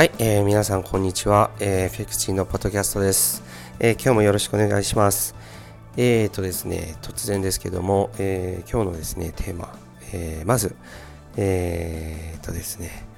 はい、えー、皆さんこんにちは、えー、フェクチーのポッドキャストです、えー、今日もよろしくお願いします。えーとですね、突然ですけども、えー、今日のですね、テーマ、えー、まず、えーとですね、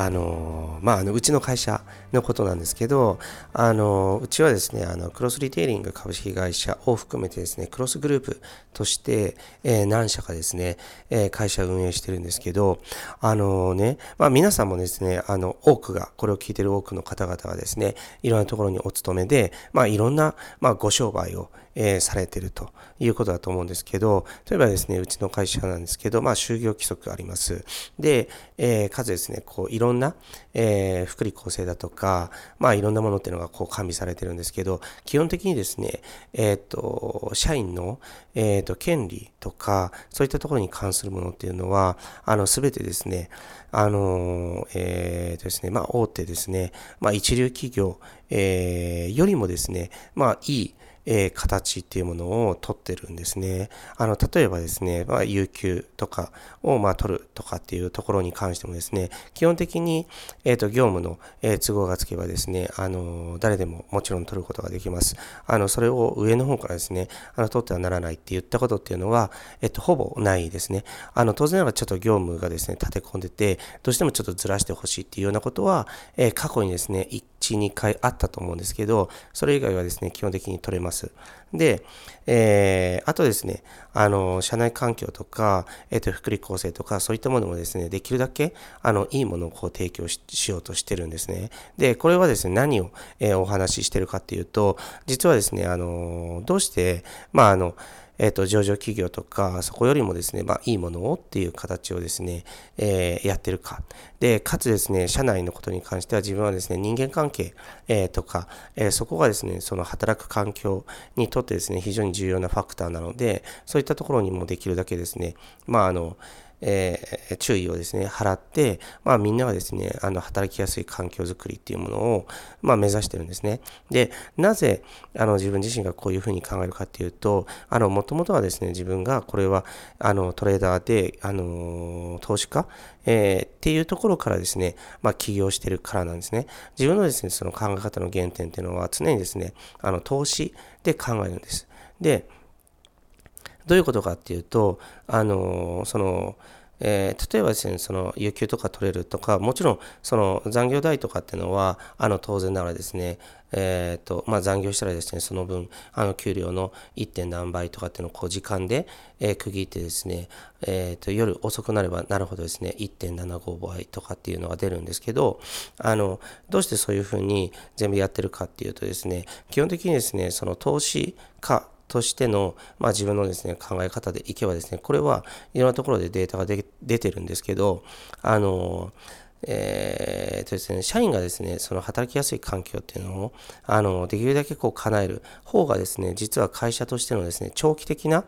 あのまあ、あのうちの会社のことなんですけど、あのうちはですね、あのクロスリテイリング株式会社を含めてですね、クロスグループとして、えー、何社かですね、えー、会社運営してるんですけど、あのね、まあ、皆さんもですね、あの多くが、これを聞いてる多くの方々はですね、いろんなところにお勤めで、まあ、いろんな、まあ、ご商売を、えー、されてるということだと思うんですけど、例えばですね、うちの会社なんですけど、まあ、就業規則があります。で、えー、かつですね、こう、いろんろんな、えー、福利厚生だとか、まあ、いろんなものっていうのがこう完備されてるんですけど、基本的にですね、えっ、ー、と、社員の、えっ、ー、と、権利とか、そういったところに関するものっていうのは、あの、すべてですね、あの、えっ、とですね、まあ、大手ですね、まあ、一流企業、えー、よりもですね、まあ、いい、えー、形っていうものを取ってるんですね。あの、例えばですね、まあ、有給とかを、まあ、取るとかっていうところに関してもですね、基本的に、えっ、ー、と、業務の、えー、都合がつけばですね、あの、誰でももちろん取ることができます。あの、それを上の方からですね、あの、取ってはならないって言ったことっていうのは、えっと、ほぼないですね。あの、当然ながらちょっと業務がですね、立て込んでて、どうしてもちょっとずらしてほしいっていうようなことは、え過去にですね、1、1、2回あったと思うんですけど、それ以外はですね、基本的に取れます。で、えー、あとですね、あの、社内環境とか、えっ、ー、と、福利厚生とか、そういったものもですね、できるだけ、あの、いいものをこう提供しようとしてるんですね。で、これはですね、何を、えー、お話ししてるかっていうと、実はですね、あの、どうして、まあ、あの、えっ、ー、と、上場企業とか、そこよりもですね、まあ、いいものをっていう形をですね、えー、やってるか。で、かつですね、社内のことに関しては自分はですね、人間関係、えー、とか、えそこがですね、その働く環境にとってですね、非常に重要なファクターなので、そういったところにもできるだけですね、まあ、あの、えー、注意をですね、払って、まあみんながですね、あの、働きやすい環境づくりっていうものを、まあ目指してるんですね。で、なぜ、あの、自分自身がこういうふうに考えるかっていうと、あの、もともとはですね、自分がこれは、あの、トレーダーで、あの、投資家、えー、っていうところからですね、まあ起業してるからなんですね。自分のですね、その考え方の原点っていうのは常にですね、あの、投資で考えるんです。で、どういうことかっていうと、あの、その、えー、例えばですね、その、有給とか取れるとか、もちろん、その、残業代とかっていうのは、あの、当然ながらですね、え、ー、と、まあ、残業したらですね、その分、あの、給料の 1. 点何倍とかっていうのを、こう、時間で、えー、区切ってですね、え、ー、と、夜遅くなればなるほどですね、1.75倍とかっていうのが出るんですけど、あの、どうしてそういうふうに全部やってるかっていうとですね、基本的にですね、その投資家、としての、まあ、自分のですね、考え方でいけばですね、これはいろんなところでデータが出てるんですけど、あの、えーとですね、社員がですね、その働きやすい環境っていうのを、あの、できるだけこう叶える方がですね、実は会社としてのですね、長期的な、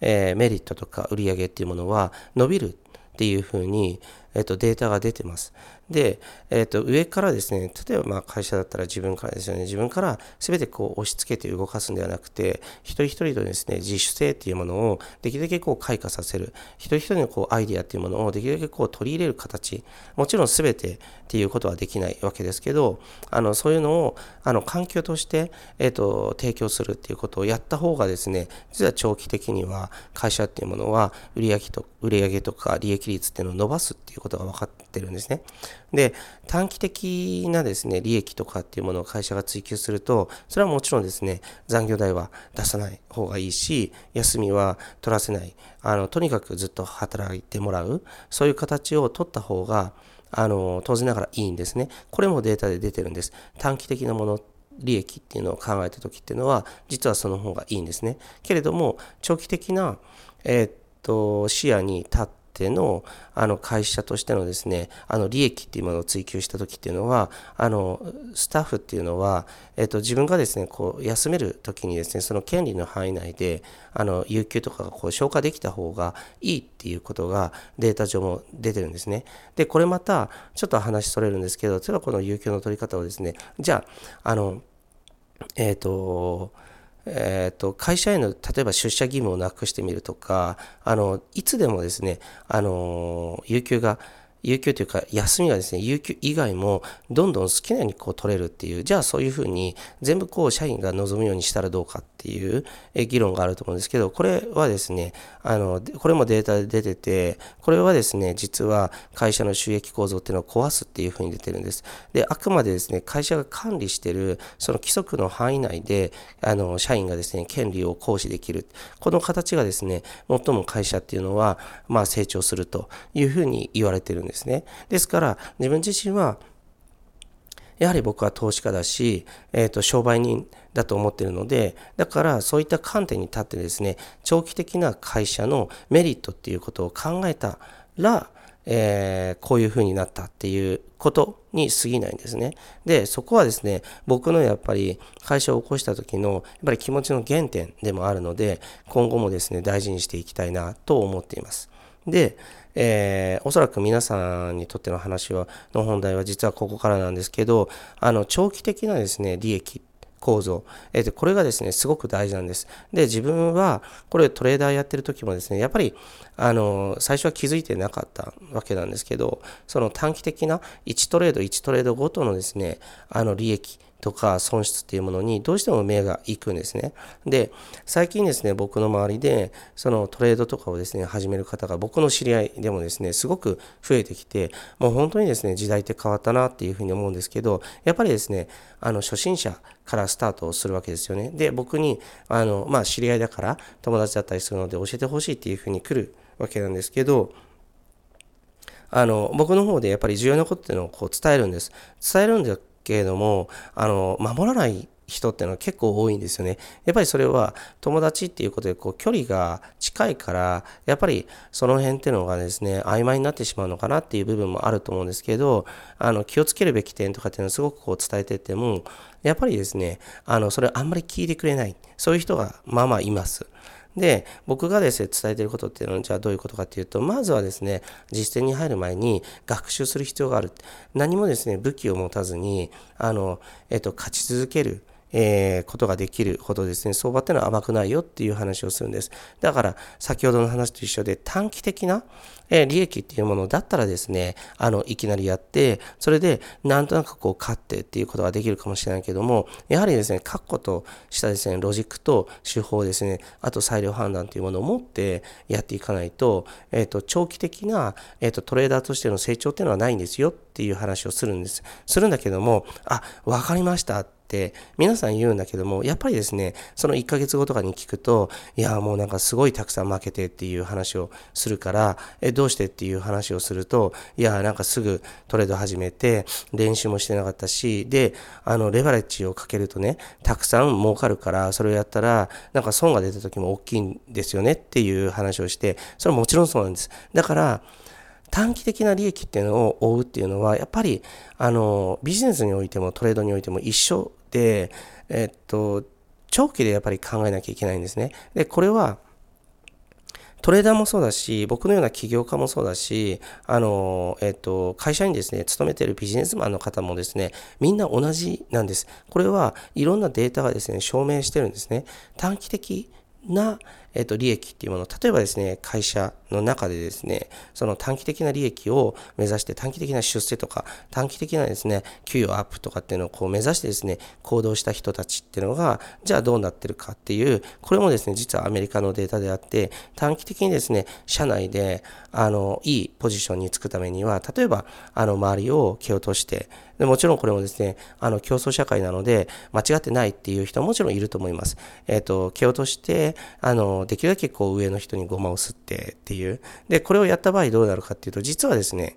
えー、メリットとか売り上げっていうものは伸びるっていうふうに、えっと、データが出てます。で、えっと、上からですね、例えばまあ会社だったら自分からですよね、自分から全てこう押し付けて動かすんではなくて、一人一人とですね、自主性っていうものをできるだけこう開花させる、一人一人のこうアイディアっていうものをできるだけこう取り入れる形、もちろん全てっていうことはできないわけですけど、あの、そういうのを、あの、環境として、えっと、提供するっていうことをやった方がですね、実は長期的には会社っていうものは売上と売上とか利益率っていうのを伸ばすっていうことが分かってるんですね。で、短期的なですね、利益とかっていうものを会社が追求すると、それはもちろんですね、残業代は出さない方がいいし、休みは取らせない。あの、とにかくずっと働いてもらう。そういう形を取った方が、あの、当然ながらいいんですね。これもデータで出てるんです。短期的なもの利益っていうのを考えた時っていうのは実はその方がいいんですね。けれども長期的な、えー、っと視野に立ってての、あの、会社としてのですね、あの、利益っていうものを追求した時っていうのは、あの、スタッフっていうのは、えっと、自分がですね、こう、休める時にですね、その権利の範囲内で、あの、有給とかがこう、消化できた方がいいっていうことがデータ上も出てるんですね。で、これまた、ちょっと話それるんですけど、例えばこの有給の取り方をですね、じゃあ、あの、えっ、ー、と、えーと、会社への例えば出社義務をなくしてみるとかあのいつでもですねあの有給が有給というか休みがですね、有給以外もどんどん好きなようにこう取れるっていう、じゃあそういうふうに全部こう社員が望むようにしたらどうかっていう議論があると思うんですけど、これはですね、あの、これもデータで出てて、これはですね、実は会社の収益構造っていうのを壊すっていうふうに出てるんです。で、あくまでですね、会社が管理してるその規則の範囲内で、あの、社員がですね、権利を行使できる。この形がですね、最も会社っていうのは、まあ成長するというふうに言われてるんですですね。ですから、自分自身は、やはり僕は投資家だし、えっ、ー、と、商売人だと思っているので、だからそういった観点に立ってですね、長期的な会社のメリットっていうことを考えたら、えー、こういう風になったっていうことに過ぎないんですね。で、そこはですね、僕のやっぱり会社を起こした時のやっぱり気持ちの原点でもあるので、今後もですね、大事にしていきたいなと思っています。で、えー、おそらく皆さんにとっての話は、の本題は実はここからなんですけど、あの、長期的なですね、利益構造。えー、これがですね、すごく大事なんです。で、自分は、これトレーダーやってる時もですね、やっぱり、あの、最初は気づいてなかったわけなんですけど、その短期的な1トレード1トレードごとのですね、あの利益とか損失っていうものにどうしても目が行くんですね。で、最近ですね、僕の周りで、そのトレードとかをですね、始める方が僕の知り合いでもですね、すごく増えてきて、もう本当にですね、時代って変わったなっていうふうに思うんですけど、やっぱりですね、あの、初心者からスタートをするわけですよね。で、僕に、あの、まあ、知り合いだから友達だったりするので教えてほしいっていうふうに来るわけなんですけど、あの、僕の方でやっぱり重要なことっていうのをこう伝えるんです。伝えるんだけれども、あの、守らない人ってのは結構多いんですよね。やっぱりそれは友達っていうことでこう距離が近いから、やっぱりその辺っていうのがですね、曖昧になってしまうのかなっていう部分もあると思うんですけど、あの気をつけるべき点とかっていうのはすごくこう伝えてても、やっぱりですね、あのそれあんまり聞いてくれない。そういう人がまあまあいます。で、僕がですね、伝えていることっていうのは、じゃあどういうことかっていうと、まずはですね、実践に入る前に学習する必要がある。何もですね、武器を持たずに、あの、えっと、勝ち続ける。えー、ことができるほどですね、相場ってのは甘くないよっていう話をするんです。だから、先ほどの話と一緒で短期的な、え、利益っていうものだったらですね、あの、いきなりやって、それで、なんとなくこう、勝ってっていうことができるかもしれないけども、やはりですね、確固としたですね、ロジックと手法ですね、あと裁量判断というものを持ってやっていかないと、えっ、ー、と、長期的な、えっ、と、トレーダーとしての成長っていうのはないんですよっていう話をするんです。するんだけども、あ、わかりました。って皆さん言うんだけども、やっぱりですね、その1ヶ月後とかに聞くと、いや、もうなんかすごいたくさん負けてっていう話をするから、え、どうしてっていう話をすると、いや、なんかすぐトレード始めて、練習もしてなかったし、で、あの、レバレッジをかけるとね、たくさん儲かるから、それをやったら、なんか損が出た時も大きいんですよねっていう話をして、それはもちろんそうなんです。だから、短期的な利益っていうのを追うっていうのは、やっぱり、あの、ビジネスにおいてもトレードにおいても一緒で、えっと、長期でやっぱり考えなきゃいけないんですね。で、これは、トレーダーもそうだし、僕のような起業家もそうだし、あの、えっと、会社にですね、勤めているビジネスマンの方もですね、みんな同じなんです。これはいろんなデータがですね、証明してるんですね。短期的な、えっと、利益っていうもの、例えばですね、会社の中でですね、その短期的な利益を目指して短期的な出世とか、短期的なですね、給与アップとかっていうのをこう目指してですね、行動した人たちっていうのが、じゃあどうなってるかっていう、これもですね、実はアメリカのデータであって、短期的にですね、社内で、あの、いいポジションにつくためには、例えば、あの、周りを蹴落として、でもちろんこれもですね、あの、競争社会なので、間違ってないっていう人はもちろんいると思います。えっ、ー、と、蹴落として、あの、できるだけこう上の人にごまを吸ってっていう。で、これをやった場合どうなるかっていうと、実はですね、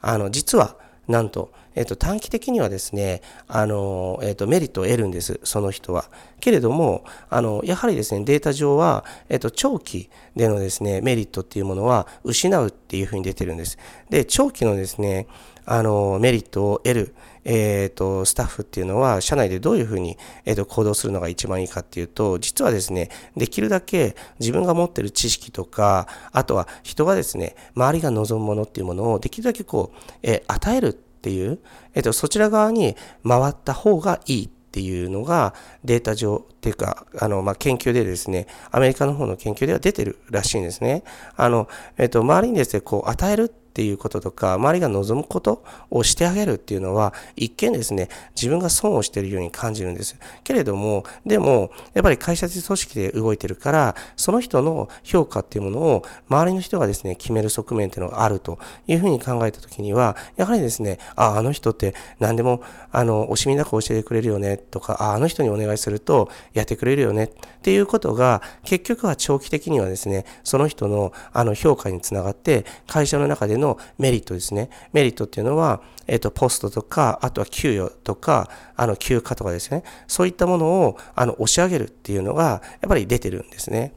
あの、実は、なんと、えっ、と、短期的にはですね、あの、えっ、と、メリットを得るんです、その人は。けれども、あの、やはりですね、データ上は、えっ、と、長期でのですね、メリットっていうものは失うっていうふうに出てるんです。で、長期のですね、あの、メリットを得る、え、ー、と、スタッフっていうのは、社内でどういうふうに、え、ー、と、行動するのが一番いいかっていうと、実はですね、できるだけ自分が持ってる知識とか、あとは人がですね、周りが望むものっていうものをできるだけこう、えー、与えるっていう、えっ、と、そちら側に回った方がいいっていうのがデータ上っていうか、あの、まあ、研究でですね、アメリカの方の研究では出てるらしいんですね。あの、えっと、周りにですね、こう、与えるっていうこととか、周りが望むことをしてあげるっていうのは、一見ですね、自分が損をしているように感じるんです。けれども、でも、やっぱり会社的組織で動いてるから、その人の評価っていうものを、周りの人がですね、決める側面っていうのがあるというふうに考えたときには、やはりですね、あ、あの人って何でも、あの、惜しみなく教えてくれるよねとか、あ、あの人にお願いするとやってくれるよねっていうことが、結局は長期的にはですね、その人のあの評価につながって、会社の中でのメリットですね。メリットっていうのは、えっ、と、ポストとか、あとは給与とか、あの、休暇とかですね。そういったものを、あの、押し上げるっていうのが、やっぱり出てるんですね。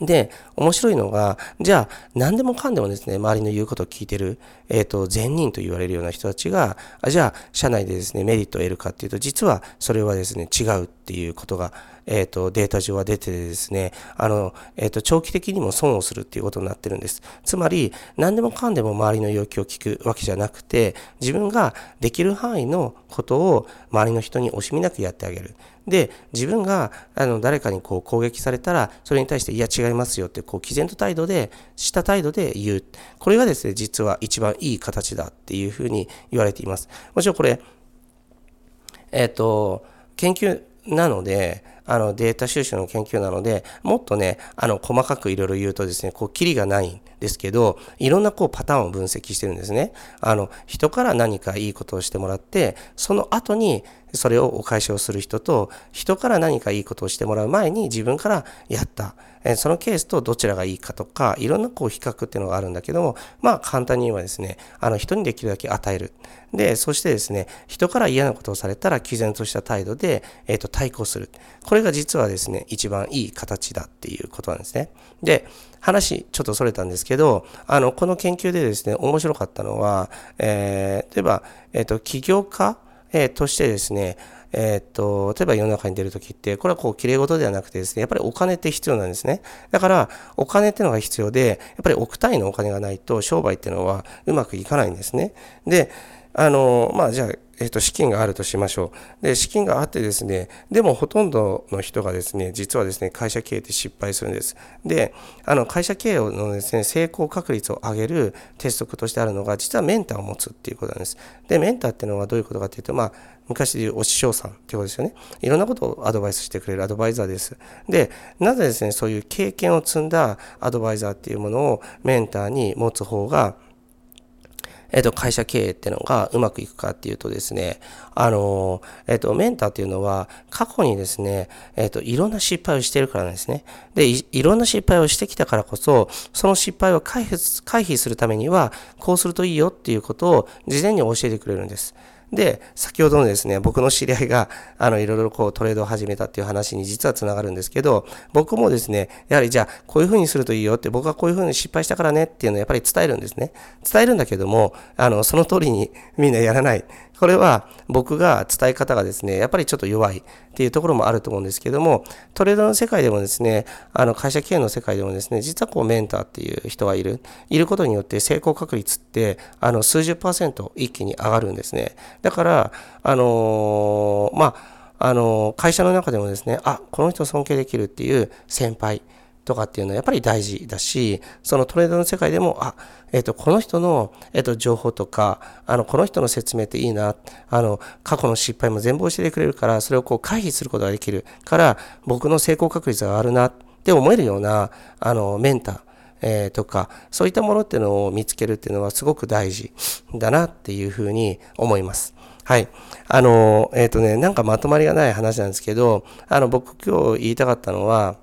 で、面白いのが、じゃあ、何でもかんでもですね、周りの言うことを聞いてる、えっ、ー、と、善人と言われるような人たちが、じゃあ、社内でですね、メリットを得るかっていうと、実はそれはですね、違うっていうことが、えっ、ー、と、データ上は出てですね、あの、えっ、ー、と、長期的にも損をするっていうことになってるんです。つまり、何でもかんでも周りの要求を聞くわけじゃなくて、自分ができる範囲のことを周りの人に惜しみなくやってあげる。で、自分が、あの、誰かにこう攻撃されたら、それに対して、いや、違いますよって、こう、毅然と態度で、した態度で言う。これがですね、実は一番いい形だっていうふうに言われています。もちろんこれ、えっ、ー、と、研究なので、あのデータ収集の研究なので、もっとね、あの細かくいろいろ言うとですね、こう、キリがないんですけど、いろんなこうパターンを分析してるんですね。あの、人から何かいいことをしてもらって、その後にそれをお返しをする人と、人から何かいいことをしてもらう前に自分からやった。そのケースとどちらがいいかとか、いろんなこう比較っていうのがあるんだけども、まあ簡単に言えばですね、あの人にできるだけ与える。で、そしてですね、人から嫌なことをされたら毅然とした態度で、えっ、ー、と、対抗する。これが実はですね、一番いい形だっていうことなんですね。で、話、ちょっとそれたんですけど、あの、この研究でですね、面白かったのは、えー、例えば、えっ、ー、と、起業家、えー、としてですね、えー、っと、例えば世の中に出るときって、これはこう、綺麗事ではなくてですね、やっぱりお金って必要なんですね。だから、お金ってのが必要で、やっぱり億単位のお金がないと、商売っていうのはうまくいかないんですね。で、あの、まあ、じゃあ、えっ、と、資金があるとしましょう。で、資金があってですね、でもほとんどの人がですね、実はですね、会社経営って失敗するんです。で、あの、会社経営のですね、成功確率を上げる鉄則としてあるのが、実はメンターを持つっていうことなんです。で、メンターっていうのはどういうことかっていうと、まあ、昔で言うお師匠さんってことですよね。いろんなことをアドバイスしてくれるアドバイザーです。で、なぜですね、そういう経験を積んだアドバイザーっていうものをメンターに持つ方が、えっ、と、会社経営っていうのがうまくいくかっていうとですね、あの、えっ、と、メンターっていうのは過去にですね、えっ、と、いろんな失敗をしてるからなんですね。でい、いろんな失敗をしてきたからこそ、その失敗を回避回避するためには、こうするといいよっていうことを事前に教えてくれるんです。で、先ほどのですね、僕の知り合いが、あの、いろいろこうトレードを始めたっていう話に実はつながるんですけど、僕もですね、やはりじゃあ、こういうふうにするといいよって、僕はこういうふうに失敗したからねっていうのをやっぱり伝えるんですね。伝えるんだけども、あの、その通りにみんなやらない。これは僕が伝え方がですね、やっぱりちょっと弱いっていうところもあると思うんですけども、トレードの世界でもですね、あの会社経営の世界でもですね、実はこうメンターっていう人がいる。いることによって成功確率ってあの数十パーセント一気に上がるんですね。だから、あのー、まあ、あの会社の中でもですね、あ、この人尊敬できるっていう先輩、とかっていうのはやっぱり大事だし、そのトレードの世界でも、あ、えっ、ー、と、この人の、えっ、ー、と、情報とか、あの、この人の説明っていいな、あの、過去の失敗も全部教えてくれるから、それをこう回避することができるから、僕の成功確率が上がるなって思えるような、あの、メンター、えー、とか、そういったものっていうのを見つけるっていうのはすごく大事だなっていうふうに思います。はい。あの、えっ、ー、とね、なんかまとまりがない話なんですけど、あの、僕今日言いたかったのは、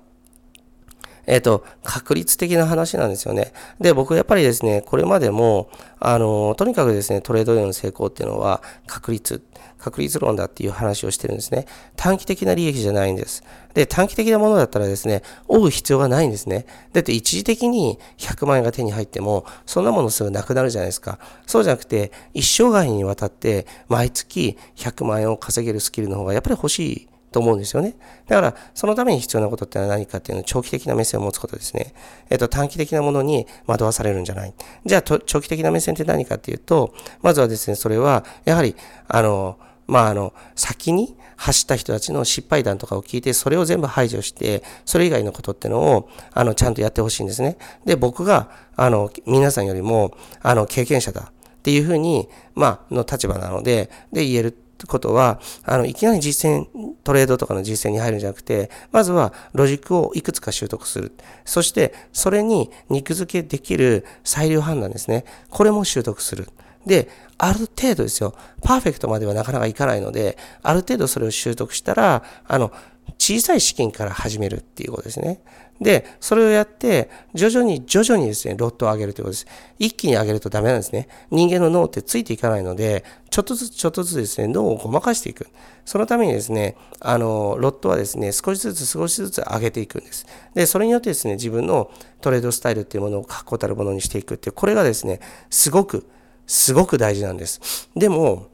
えっ、ー、と、確率的な話なんですよね。で、僕やっぱりですね、これまでも、あの、とにかくですね、トレードでの成功っていうのは確率、確率論だっていう話をしてるんですね。短期的な利益じゃないんです。で、短期的なものだったらですね、追う必要がないんですね。だって一時的に100万円が手に入っても、そんなものすぐなくなるじゃないですか。そうじゃなくて、一生涯にわたって毎月100万円を稼げるスキルの方がやっぱり欲しいと思うんですよね。だから、そのために必要なことってのは何かっていうのは長期的な目線を持つことですね。えっ、と、短期的なものに惑わされるんじゃない。じゃあ、長期的な目線って何かっていうと、まずはですね、それは、やはり、あの、まあ、あの、先に走った人たちの失敗談とかを聞いて、それを全部排除して、それ以外のことってのを、あの、ちゃんとやってほしいんですね。で、僕が、あの、皆さんよりも、あの、経験者だっていうふうに、まあ、の立場なので、で、言えることは、あの、いきなり実践、トレードとかの実践に入るんじゃなくて、まずはロジックをいくつか習得する。そして、それに肉付けできる裁量判断ですね。これも習得する。で、ある程度ですよ。パーフェクトまではなかなかいかないので、ある程度それを習得したら、あの、小さい資金から始めるっていうことですね。で、それをやって、徐々に徐々にですね、ロットを上げるということです。一気に上げるとダメなんですね。人間の脳ってついていかないので、ちょっとずつちょっとずつですね、脳をごまかしていく。そのためにですね、あの、ロットはですね、少しずつ少しずつ上げていくんです。で、それによってですね、自分のトレードスタイルっていうものを確固たるものにしていくっていう、これがですね、すごく、すごく大事なんです。でも、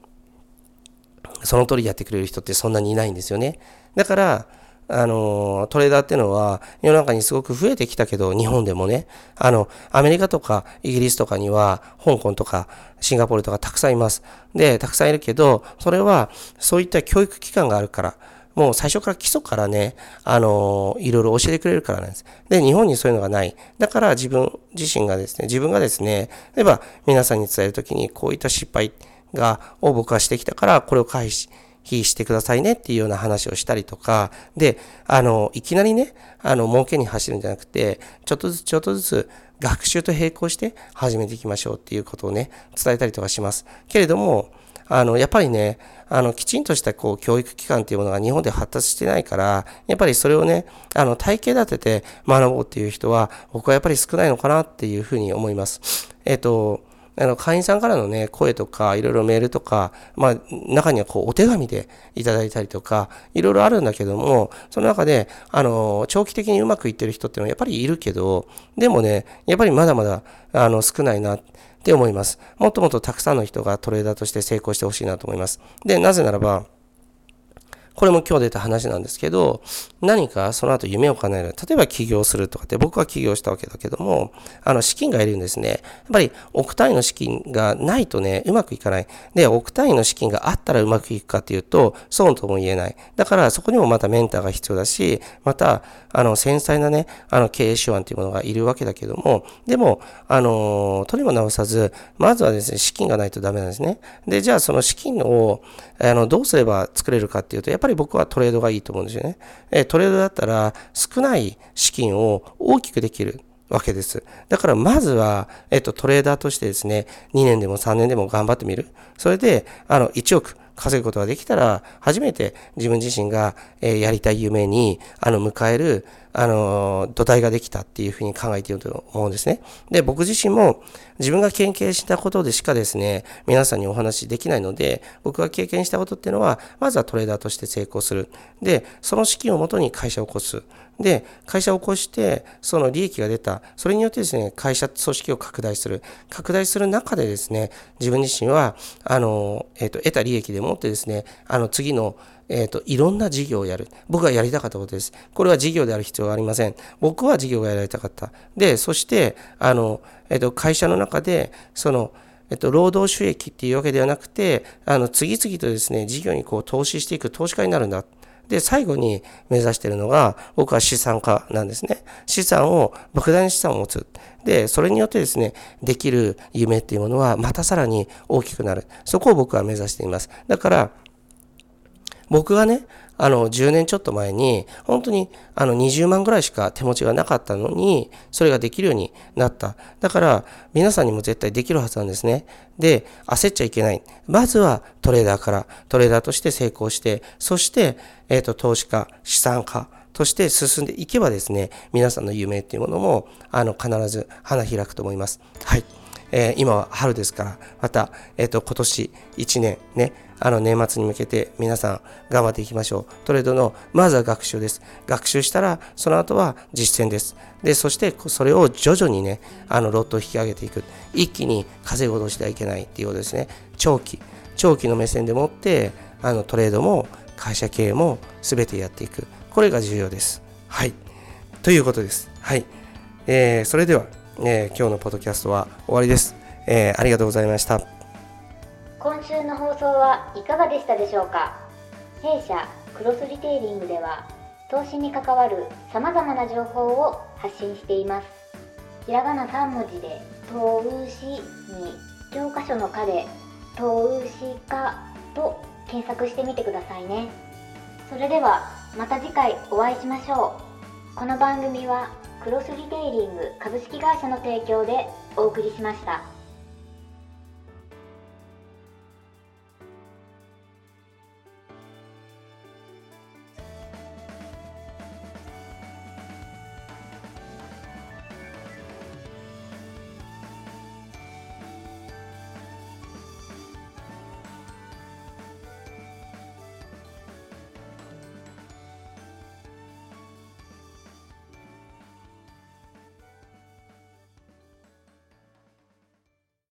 その通りやってくれる人ってそんなにいないんですよね。だから、あの、トレーダーっていうのは世の中にすごく増えてきたけど、日本でもね、あの、アメリカとかイギリスとかには、香港とかシンガポールとかたくさんいます。で、たくさんいるけど、それはそういった教育機関があるから、もう最初から基礎からね、あの、いろいろ教えてくれるからなんです。で、日本にそういうのがない。だから自分自身がですね、自分がですね、例えば皆さんに伝えるときにこういった失敗が、を僕はしてきたから、これを回避避してくださいねっていうような話をしたりとか、で、あの、いきなりね、あの、儲けに走るんじゃなくて、ちょっとずつちょっとずつ学習と並行して始めていきましょうっていうことをね、伝えたりとかします。けれども、あの、やっぱりね、あの、きちんとしたこう、教育機関っていうものが日本で発達してないから、やっぱりそれをね、あの、体系立てて学ぼうっていう人は、僕はやっぱり少ないのかなっていうふうに思います。えっ、と、あの、会員さんからのね、声とか、いろいろメールとか、まあ、中にはこう、お手紙でいただいたりとか、いろいろあるんだけども、その中で、あの、長期的にうまくいってる人っていうのはやっぱりいるけど、でもね、やっぱりまだまだ、あの、少ないなって思います。もっともっとたくさんの人がトレーダーとして成功してほしいなと思います。で、なぜならば、これも今日出た話なんですけど、何かその後夢を叶える。例えば起業するとかって僕は起業したわけだけども、あの資金がいるんですね。やっぱり億単位の資金がないとね、うまくいかない。で、億単位の資金があったらうまくいくかっていうと、そうとも言えない。だからそこにもまたメンターが必要だし、また、あの、繊細なね、あの、経営手腕っていうものがいるわけだけども、でも、あの、とにも直さず、まずはですね、資金がないとダメなんですね。で、じゃあその資金を、あの、どうすれば作れるかっていうと、やっぱり僕はトレードがいいと思うんですよね。えトレードだったら少ない資金を大きくできる。わけです。だからまずは、えっと、トレーダーとしてですね、2年でも3年でも頑張ってみる。それで、あの、1億稼ぐことができたら、初めて自分自身が、えー、やりたい夢に、あの、迎える、あの、土台ができたっていうふうに考えていると思うんですね。で、僕自身も自分が経験したことでしかですね、皆さんにお話しできないので、僕が経験したことっていうのは、まずはトレーダーとして成功する。で、その資金をもとに会社を起こす。で、会社を起こして、その利益が出た。それによってですね、会社組織を拡大する。拡大する中でですね、自分自身は、あの、えっ、ー、と、得た利益でもってですね、あの、次の、えっ、ー、と、いろんな事業をやる。僕がやりたかったことです。これは事業である必要はありません。僕は事業がやりたかった。で、そして、あの、えっ、ー、と、会社の中で、その、えっと、労働収益っていうわけではなくて、あの、次々とですね、事業にこう投資していく投資家になるんだ。で、最後に目指しているのが、僕は資産家なんですね。資産を、莫大な資産を持つ。で、それによってですね、できる夢っていうものは、またさらに大きくなる。そこを僕は目指しています。だから、僕がね、あの、10年ちょっと前に、本当に、あの、20万ぐらいしか手持ちがなかったのに、それができるようになった。だから、皆さんにも絶対できるはずなんですね。で、焦っちゃいけない。まずはトレーダーから、トレーダーとして成功して、そして、えっ、ー、と、投資家、資産家、として進んでいけばですね、皆さんの夢っていうものも、あの、必ず花開くと思います。はい。えー、今は春ですから、また、えっ、ー、と、今年1年ね、あの年末に向けて皆さん頑張っていきましょう。トレードの、まずは学習です。学習したら、その後は実践です。で、そしてそれを徐々にね、あのロットを引き上げていく。一気に稼ぐことしてはいけないっていうことですね。長期、長期の目線でもって、あのトレードも会社経営も全てやっていく。これが重要です。はい。ということです。はい。えー、それでは、えー、今日のポッドキャストは終わりです。えー、ありがとうございました。今週の放送はいかがでしたでしょうか？弊社クロスリテイリングでは投資に関わるさまざまな情報を発信していますひらがな3文字で「投資」に教科書の「科」で「投資家」と検索してみてくださいねそれではまた次回お会いしましょうこの番組はクロスリテイリング株式会社の提供でお送りしました。